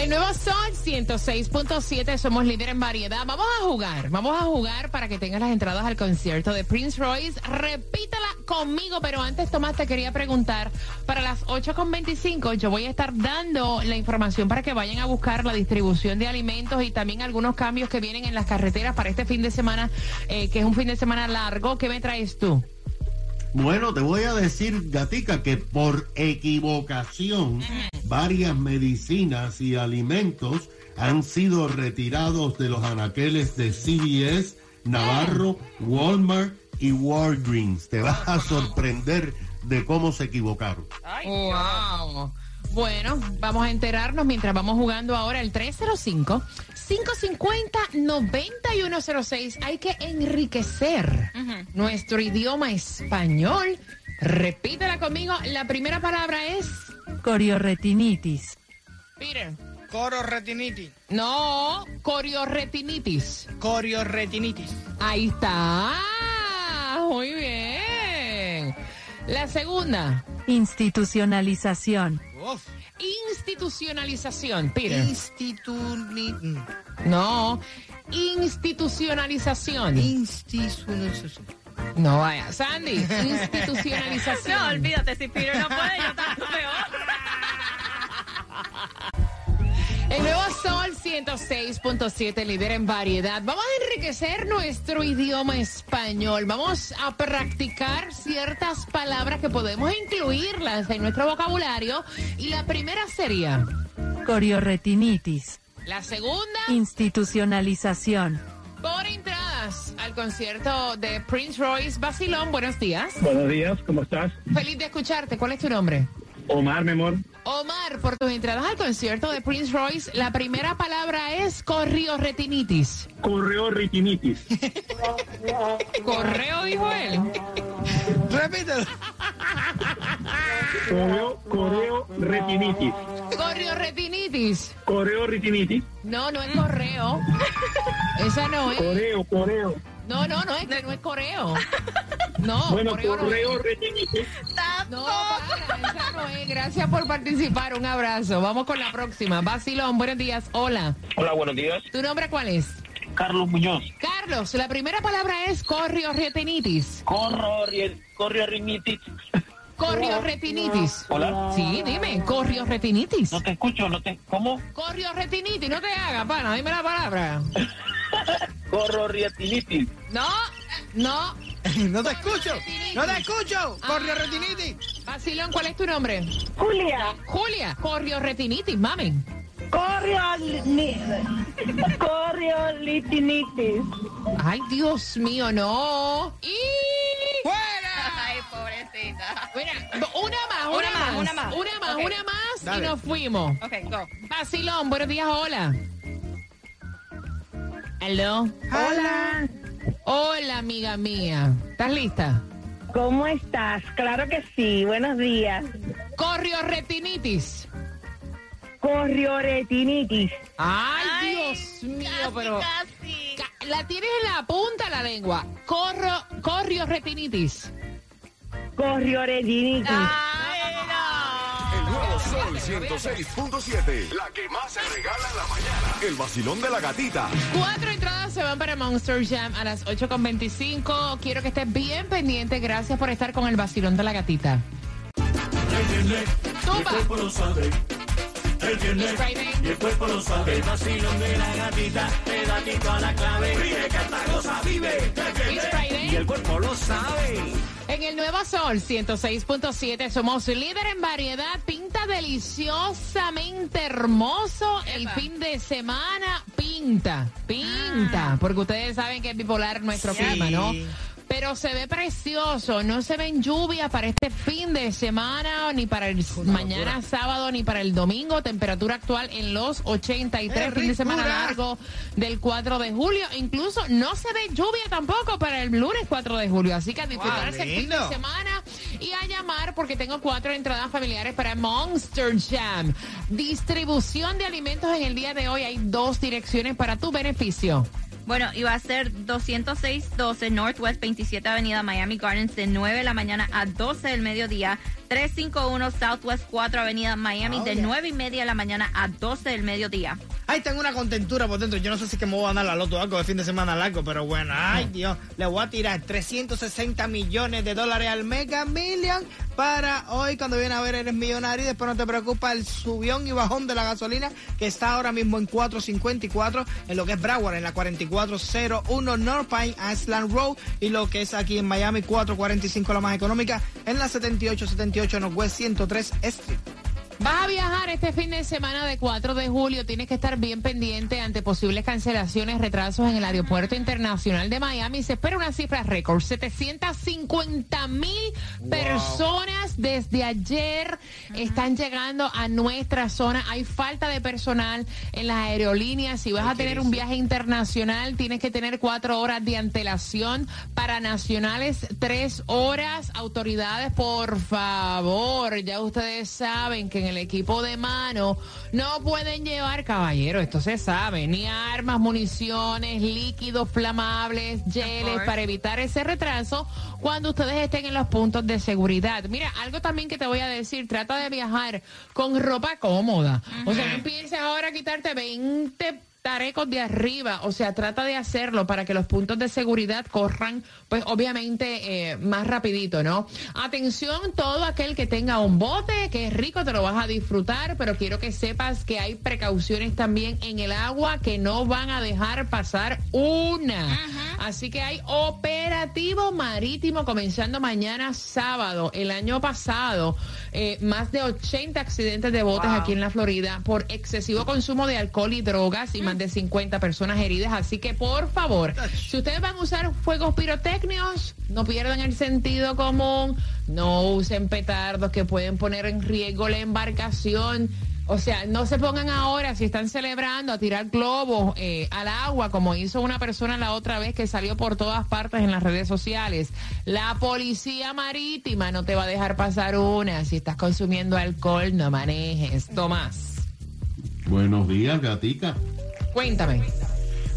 El nuevo Sol 106.7, somos líder en variedad. Vamos a jugar, vamos a jugar para que tengas las entradas al concierto de Prince Royce. Repítala conmigo, pero antes, Tomás, te quería preguntar, para las 8.25 yo voy a estar dando la información para que vayan a buscar la distribución de alimentos y también algunos cambios que vienen en las carreteras para este fin de semana, eh, que es un fin de semana largo. ¿Qué me traes tú? Bueno, te voy a decir, Gatica, que por equivocación varias medicinas y alimentos han sido retirados de los anaqueles de CVS, Navarro, Walmart y Walgreens. Te vas a sorprender de cómo se equivocaron. wow. Bueno, vamos a enterarnos mientras vamos jugando ahora el 305-550-9106. Hay que enriquecer nuestro idioma español. Repítela conmigo. La primera palabra es... Coriorretinitis. Peter. Cororretinitis. No, coriorretinitis. Corioretinitis. Ahí está. Muy bien. La segunda. Institucionalización. Uf. Institucionalización, Peter. Instituni... No, institucionalización. Institucionalización. No vaya, Sandy, institucionalización. No, olvídate, si Peter no puede, yo tanto peor. El nuevo Sol 106.7, líder en variedad. Vamos a enriquecer nuestro idioma español. Vamos a practicar ciertas palabras que podemos incluirlas en nuestro vocabulario. Y la primera sería, Coriorretinitis. la segunda, Institucionalización. por entradas al concierto de Prince Royce Basilón. Buenos días. Buenos días, ¿cómo estás? Feliz de escucharte. ¿Cuál es tu nombre? Omar, mi amor. Omar, por tus entradas al concierto de Prince Royce, la primera palabra es corrioretinitis. Correo retinitis. Correo, dijo él. Repítelo. Correo, correo retinitis. Corrioretinitis. Correo retinitis. No, no es correo. Esa no es. Correo, coreo. No, no, no es que no es correo. No, Bueno, correo no correo es. retinitis. No, para, esa no es. Gracias por participar. Un abrazo. Vamos con la próxima. Basilón, buenos días. Hola. Hola, buenos días. ¿Tu nombre cuál es? Carlos Muñoz. Carlos, la primera palabra es corrioretinitis. Correo, correo retinitis. Corrioretinitis. Hola. Sí, dime, corrioretinitis. No te escucho, no te... ¿Cómo? Corrioretinitis, no te hagas, pana, dime la palabra. Correo retinitis. No, no. No te escucho. No te escucho. Ah. Corioretinitis. Basilón, ¿cuál es tu nombre? Julia, Julia, corrioretinitis, mami. corriolitinitis. Ay, Dios mío, no. Y... ¡Fuera! Ay, pobrecita. Mira, una más, una, Una más, más, una más. Una más, Ok. una más Dale. y nos fuimos. Ok, go. Basilón, buenos días, hola. Hello. Hola, Hola, amiga mía. ¿Estás lista? ¿cómo estás? Claro que sí, buenos días. Corrioretinitis. Corrioretinitis. Ay, Ay, Dios mío, casi, pero... Casi. Ca- La tienes en la punta de la lengua. Corro, corrioretinitis. Corrioretinitis. Ay, no. El nuevo Sol 106.7. La que más se regala en la mañana. El vacilón de la gatita. Cuatro entradas se van para Monster Jam a las 8.25. Quiero que estés bien pendiente. Gracias por estar con el vacilón de la gatita. Tumba. It's Friday. It's Friday. El cuerpo lo sabe. En el Nuevo Sol 106.7 somos líder en variedad. Pinta deliciosamente hermoso el fin de semana. Pinta, pinta. Porque ustedes saben que es bipolar nuestro Sí. clima, ¿no? Pero se ve precioso. No se ven lluvias para este fin de semana, ni para el mañana sábado, ni para el domingo. Temperatura actual en los 83, fin de semana largo del 4 de julio. Incluso no se ve lluvia tampoco para el lunes 4 de julio. Así que a disfrutar Wow, ese fin de semana y a llamar porque tengo cuatro entradas familiares para Monster Jam. Distribución de alimentos en el día de hoy. Hay dos direcciones para tu beneficio. Bueno, va a ser 206-12 Northwest 27 Avenida Miami Gardens de 9 de la mañana a 12 del mediodía. 351 Southwest 4 Avenida Miami Oh, de yeah. 9 y media de la mañana a 12 del mediodía. Ay, tengo una contentura por dentro. Yo no sé si que me voy a ganar la loto algo de fin de semana largo, pero bueno, ay Dios, le voy a tirar 360 millones de dólares al Mega Million para hoy cuando viene a ver eres millonario y después no te preocupa el subión y bajón de la gasolina que está ahora mismo en 454 en lo que es Broward en la 4401 North Pine Island Road y lo que es aquí en Miami 445 la más económica en la 7878 Northwest 103 Street. Vas a viajar este fin de semana de 4 de julio. Tienes que estar bien pendiente ante posibles cancelaciones, retrasos en el Aeropuerto Internacional de Miami. Se espera una cifra récord. 750 mil personas desde ayer están llegando a nuestra zona. Hay falta de personal en las aerolíneas. Si vas a tener un viaje internacional, tienes que tener cuatro horas de antelación. Para nacionales, tres horas. Autoridades, por favor, ya ustedes saben que en el equipo de mano no pueden llevar, caballero, esto se sabe, ni armas, municiones, líquidos flamables, geles, para evitar ese retraso cuando ustedes estén en los puntos de seguridad. Mira, algo también que te voy a decir, trata de viajar con ropa cómoda. O sea, no empieces ahora a quitarte 20 tarecos de arriba, o sea, trata de hacerlo para que los puntos de seguridad corran, pues obviamente eh, más rapidito, ¿no? Atención, todo aquel que tenga un bote, que es rico, te lo vas a disfrutar, pero quiero que sepas que hay precauciones también en el agua que no van a dejar pasar una. Así que hay operativo marítimo comenzando mañana sábado. El año pasado, eh, más de 80 accidentes de botes aquí en la Florida por excesivo consumo de alcohol y drogas y más de 50 personas heridas. Así que por favor, si ustedes van a usar fuegos pirotécnicos, no pierdan el sentido común, no usen petardos que pueden poner en riesgo la embarcación. O sea, no se pongan ahora, si están celebrando, a tirar globos eh, al agua, como hizo una persona la otra vez que salió por todas partes en las redes sociales. La policía marítima no te va a dejar pasar una. Si estás consumiendo alcohol, no manejes. Tomás, Buenos días, Gatica. Cuéntame.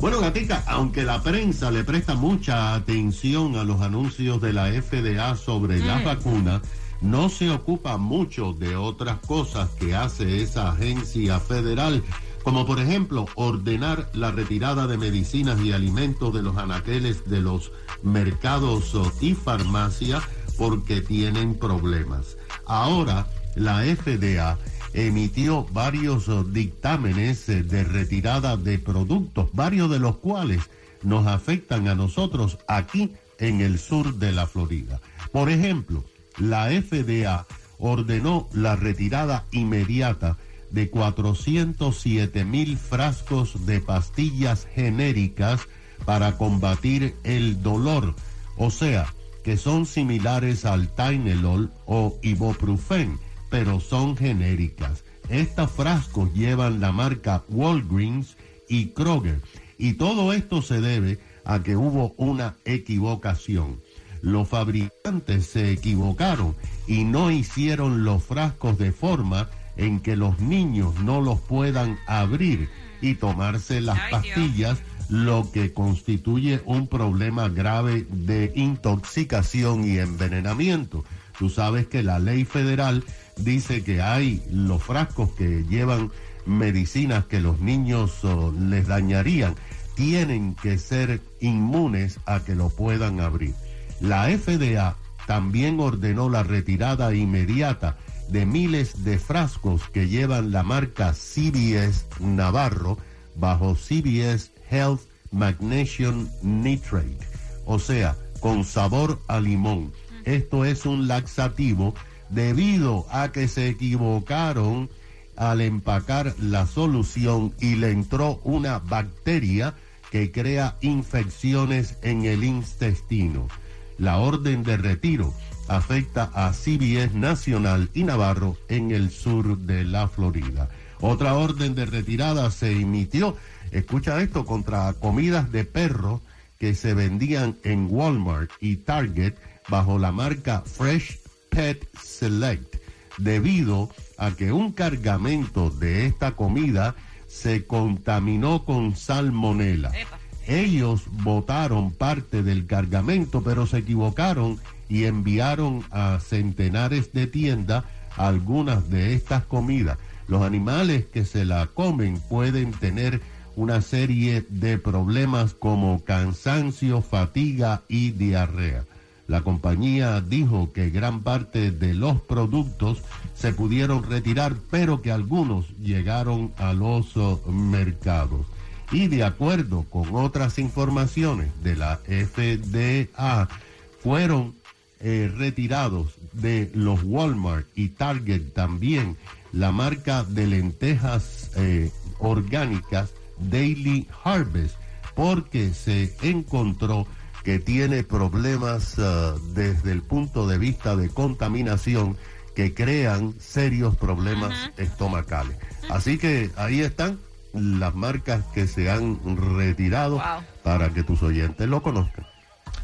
Bueno, Gatica, aunque la prensa le presta mucha atención a los anuncios de la FDA sobre las vacunas, no se ocupa mucho de otras cosas que hace esa agencia federal, como por ejemplo ordenar la retirada de medicinas y alimentos de los anaqueles de los mercados y farmacias porque tienen problemas. Ahora, la FDA emitió varios oh, dictámenes eh, de retirada de productos, varios de los cuales nos afectan a nosotros aquí en el sur de la Florida. Por ejemplo, la FDA ordenó la retirada inmediata de 407 mil frascos de pastillas genéricas para combatir el dolor, o sea, que son similares al Tylenol o Ibuprofen, pero son genéricas. Estos frascos llevan la marca Walgreens y Kroger, y todo esto se debe a que hubo una equivocación. Los fabricantes se equivocaron y no hicieron los frascos de forma en que los niños no los puedan abrir y tomarse las pastillas, lo que constituye un problema grave de intoxicación y envenenamiento. Tú sabes que la ley federal dice que hay los frascos que llevan medicinas que los niños oh, les dañarían, tienen que ser inmunes a que lo puedan abrir. La FDA también ordenó la retirada inmediata de miles de frascos que llevan la marca CBS Navarro bajo CBS Health Magnesium Nitrate, o sea, con sabor a limón. Esto es un laxativo debido a que se equivocaron al empacar la solución y le entró una bacteria que crea infecciones en el intestino. La orden de retiro afecta a CBS Nacional y Navarro en el sur de la Florida. Otra orden de retirada se emitió, escucha esto, contra comidas de perro que se vendían en Walmart y Target bajo la marca Fresh Pet Select, debido a que un cargamento de esta comida se contaminó con salmonela. Ellos botaron parte del cargamento, pero se equivocaron y enviaron a centenares de tiendas algunas de estas comidas. Los animales que se la comen pueden tener una serie de problemas como cansancio, fatiga y diarrea. La compañía dijo que gran parte de los productos se pudieron retirar, pero que algunos llegaron a los mercados. Y de acuerdo con otras informaciones de la FDA, fueron eh, retirados de los Walmart y Target también la marca de lentejas eh, orgánicas Daily Harvest porque se encontró que tiene problemas ah, desde el punto de vista de contaminación que crean serios problemas estomacales. Así que ahí están las marcas que se han retirado Wow. para que tus oyentes lo conozcan.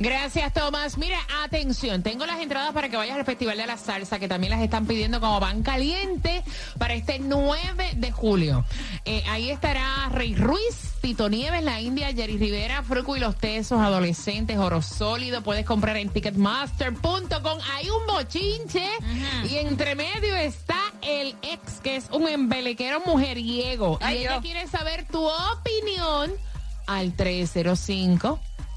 Gracias, Tomás. Mira, atención, tengo las entradas para que vayas al Festival de la Salsa, que también las están pidiendo como van caliente para este 9 de julio. Eh, ahí estará Rey Ruiz, Tito Nieves, La India, Jerry Rivera, Fruco y los Tesos, Adolescentes, Oro Sólido. Puedes comprar en ticketmaster.com. Hay un bochinche y entre medio está el ex, que es un embelequero mujeriego. Ay, y ella Dios. quiere saber tu opinión al 305.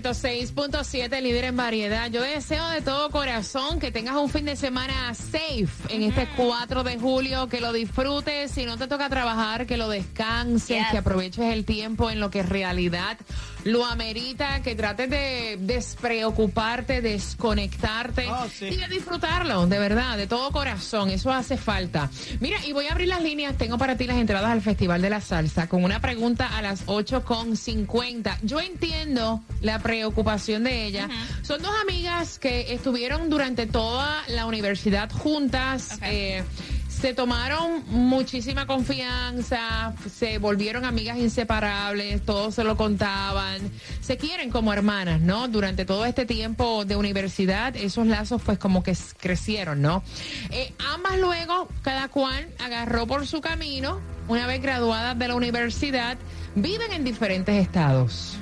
106.7, líder en variedad. Yo deseo de todo corazón que tengas un fin de semana safe en este 4 de julio, que lo disfrutes. Si no te toca trabajar, que lo descanses, Yes. que aproveches el tiempo en lo que en realidad lo amerita, que trates de despreocuparte, desconectarte Oh, sí. y de disfrutarlo, de verdad, de todo corazón. Eso hace falta. Mira, y voy a abrir las líneas. Tengo para ti las entradas al Festival de la Salsa con una pregunta a las 8.50. Yo entiendo la preocupación de ella. Son dos amigas que estuvieron durante toda la universidad juntas. Eh, se tomaron muchísima confianza, se volvieron amigas inseparables, todos se lo contaban, se quieren como hermanas, ¿no? Durante todo este tiempo de universidad, esos lazos pues como que crecieron, ¿no? Eh, ambas luego, cada cual agarró por su camino, una vez graduadas de la universidad, viven en diferentes estados.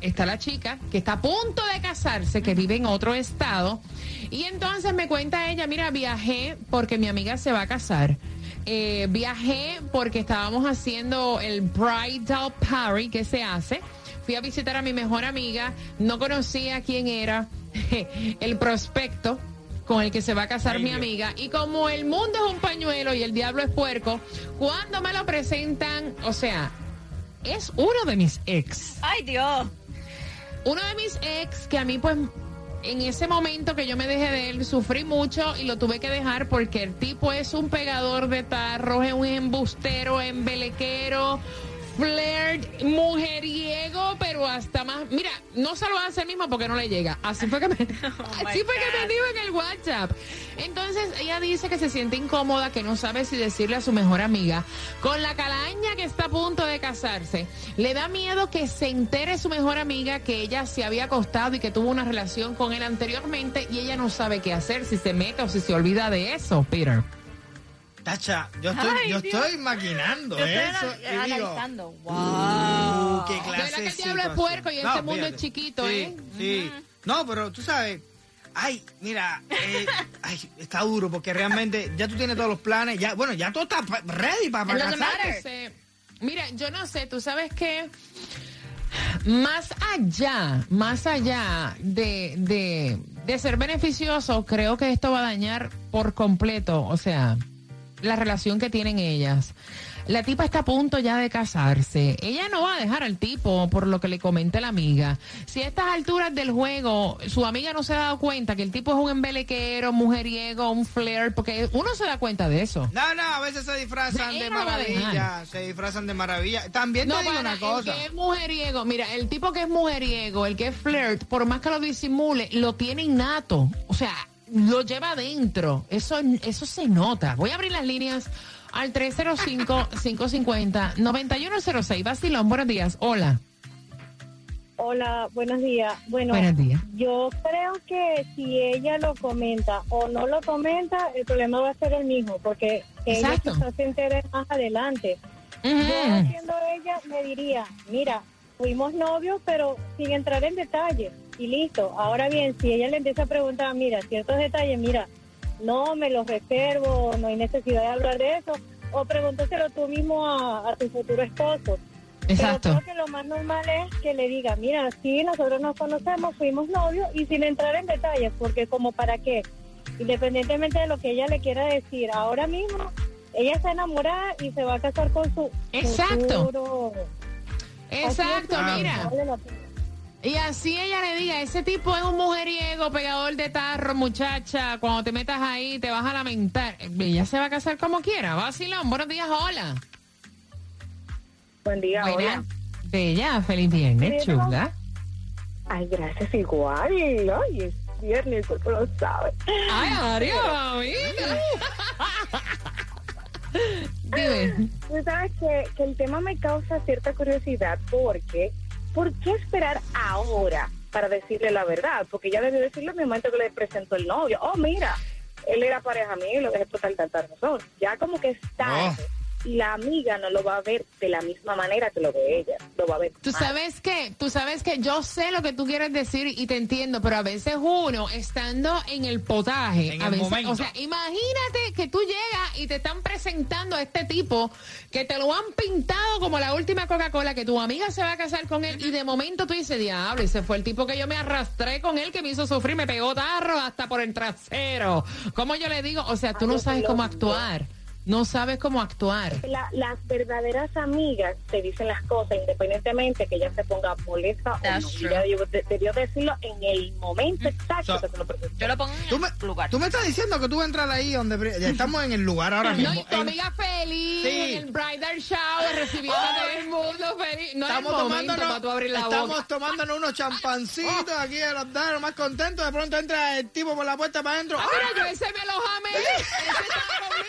Está la chica que está a punto de casarse, que vive en otro estado. Y entonces me cuenta ella, mira, viajé porque mi amiga se va a casar. Eh, viajé porque estábamos haciendo el bridal party que se hace. Fui a visitar a mi mejor amiga, no conocía quién era el prospecto con el que se va a casar Ay, mi amiga. Y como el mundo es un pañuelo y el diablo es puerco, cuando me lo presentan, o sea, es uno de mis ex. Ay, Dios. Uno de mis ex que a mí pues en ese momento que yo me dejé de él sufrí mucho y lo tuve que dejar porque el tipo es un pegador de tarros, es un embustero, embelequero, flirt, mujeriego, pero hasta más. Mira, no se lo hace mismo porque no le llega. Así fue que me, my así fue que me dijo en el WhatsApp. Entonces ella dice que se siente incómoda, que no sabe si decirle a su mejor amiga con la calaña que está a punto de casarse. Le da miedo que se entere su mejor amiga que ella se había acostado y que tuvo una relación con él anteriormente y ella no sabe qué hacer, si se mete o si se olvida de eso, Peter. Tacha, yo estoy, Ay, yo estoy maquinando Yo estoy eso. anal- y digo, analizando. uh, Wow. qué clase que el diablo es puerco y este mundo es chiquito, sí, ¿eh? Sí, no, pero tú sabes, Ay, mira, eh, ay, está duro porque realmente ya tú tienes todos los planes, ya, bueno, ya todo está ready para, para casarte. Mira, yo no sé, tú sabes que más allá, más allá de, de, de ser beneficioso, creo que esto va a dañar por completo, o sea, la relación que tienen ellas. La tipa está a punto ya de casarse. Ella no va a dejar al tipo por lo que le comenté la amiga. Si a estas alturas del juego su amiga no se ha dado cuenta que el tipo es un embelequero, mujeriego, un flair, porque uno se da cuenta de eso. No, no, a veces se disfrazan de no maravilla, se disfrazan de maravilla. También te digo para, una cosa. El que es mujeriego, mira, el tipo que es mujeriego, el que es flirt, por más que lo disimule, lo tiene innato. O sea, lo lleva adentro. Eso, eso se nota. Voy a abrir las líneas al 305-550-9106. Basilón, buenos días. Hola. Hola, buenos días. Bueno, Buenos días. yo creo que si ella lo comenta o no lo comenta, el problema va a ser el mismo, porque ella Exacto. quizás se entere más adelante. Yo siendo ella, me diría, mira, fuimos novios, pero sin entrar en detalles. Y listo. Ahora bien, si ella le empieza a preguntar, mira, ciertos detalles, mira, no me los reservo, no hay necesidad de hablar de eso, o pregúntaselo tú mismo a, a tu futuro esposo. Exacto. Pero creo que lo más normal es que le diga, mira, sí, nosotros nos conocemos, fuimos novios, y sin entrar en detalles, porque como para qué, independientemente de lo que ella le quiera decir, ahora mismo ella está enamorada y se va a casar con su Exacto. futuro. Exacto, mira. Vale. Y así ella le diga, ese tipo es un mujeriego, pegador de tarro, muchacha, cuando te metas ahí te vas a lamentar. Ella se va a casar como quiera. Vacilón, buenos días, hola. Buen día, Buena. hola. Bella, feliz viernes, Pero- chula. Ay, gracias, igual. Ay, es viernes, el cuerpo lo sabe. Ay, adiós, amiga. Dime. Tú sabes que, que el tema me causa cierta curiosidad porque, ¿por qué esperar ahora para decirle la verdad? Porque ella debió decirlo en el momento que le presentó el novio. Oh, mira, él era pareja mía y lo dejé por tal, tal, tal razón. Ya como que es tarde. Y la amiga no lo va a ver de la misma manera que lo ve ella. Lo va a ver Tú mal. sabes que, tú sabes que yo sé lo que tú quieres decir y te entiendo, pero a veces uno estando en el potaje, En a el veces, momento. o sea, imagínate que tú llegas y te están presentando a este tipo que te lo han pintado como la última Coca-Cola, que tu amiga se va a casar con él y de momento tú dices, diablo, ese fue el tipo que yo me arrastré con él, que me hizo sufrir, me pegó tarro hasta por el trasero. ¿Cómo yo le digo? O sea, tú no sabes cómo actuar, no sabes cómo actuar. La- las verdaderas amigas te dicen las cosas independientemente que ella se ponga molesta o no. Ella debió, de- debió decirlo en el momento exacto So- que se lo. Yo lo pongo en ¿Tú me, lugar. tú me estás diciendo que tú vas a entrar ahí donde ya estamos en el lugar ahora No, mismo. y tu En- amiga feliz Sí. en el bridal shower recibiendo a todo el mundo feliz. No estamos es el momento tomándonos, para tú abrir la estamos boca. tomándonos unos champancitos aquí en los danos más contentos. De pronto entra el tipo por la puerta para adentro. Ah, mira, yo ese me lo jamé. Ese estaba conmigo.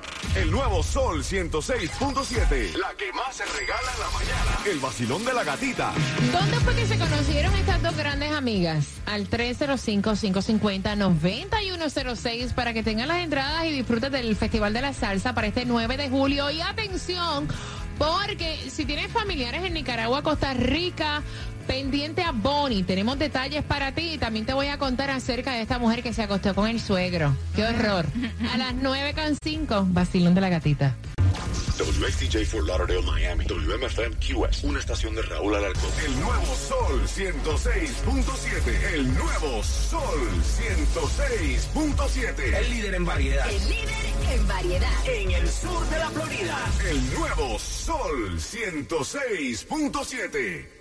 nuevo Sol 106.7. La que más se regala en la mañana. El vacilón de la gatita. ¿Dónde fue que se conocieron estas dos grandes amigas? Al 305-550-9106 para que tengan las entradas y disfruten del Festival de la Salsa para este 9 de julio. Y atención, porque si tienes familiares en Nicaragua, Costa Rica, pendiente a Bonnie, tenemos detalles para ti y también te voy a contar acerca de esta mujer que se acostó con el suegro. ¡Qué horror! A las 9.5, Vacilón de la Gatita. WXTJ Fort Lauderdale, Miami. WMFM QS. Una estación de Raúl Alarcón. El nuevo Sol 106.7. El nuevo Sol 106.7. El líder en variedad. El líder en variedad. En el sur de la Florida. El nuevo Sol 106.7.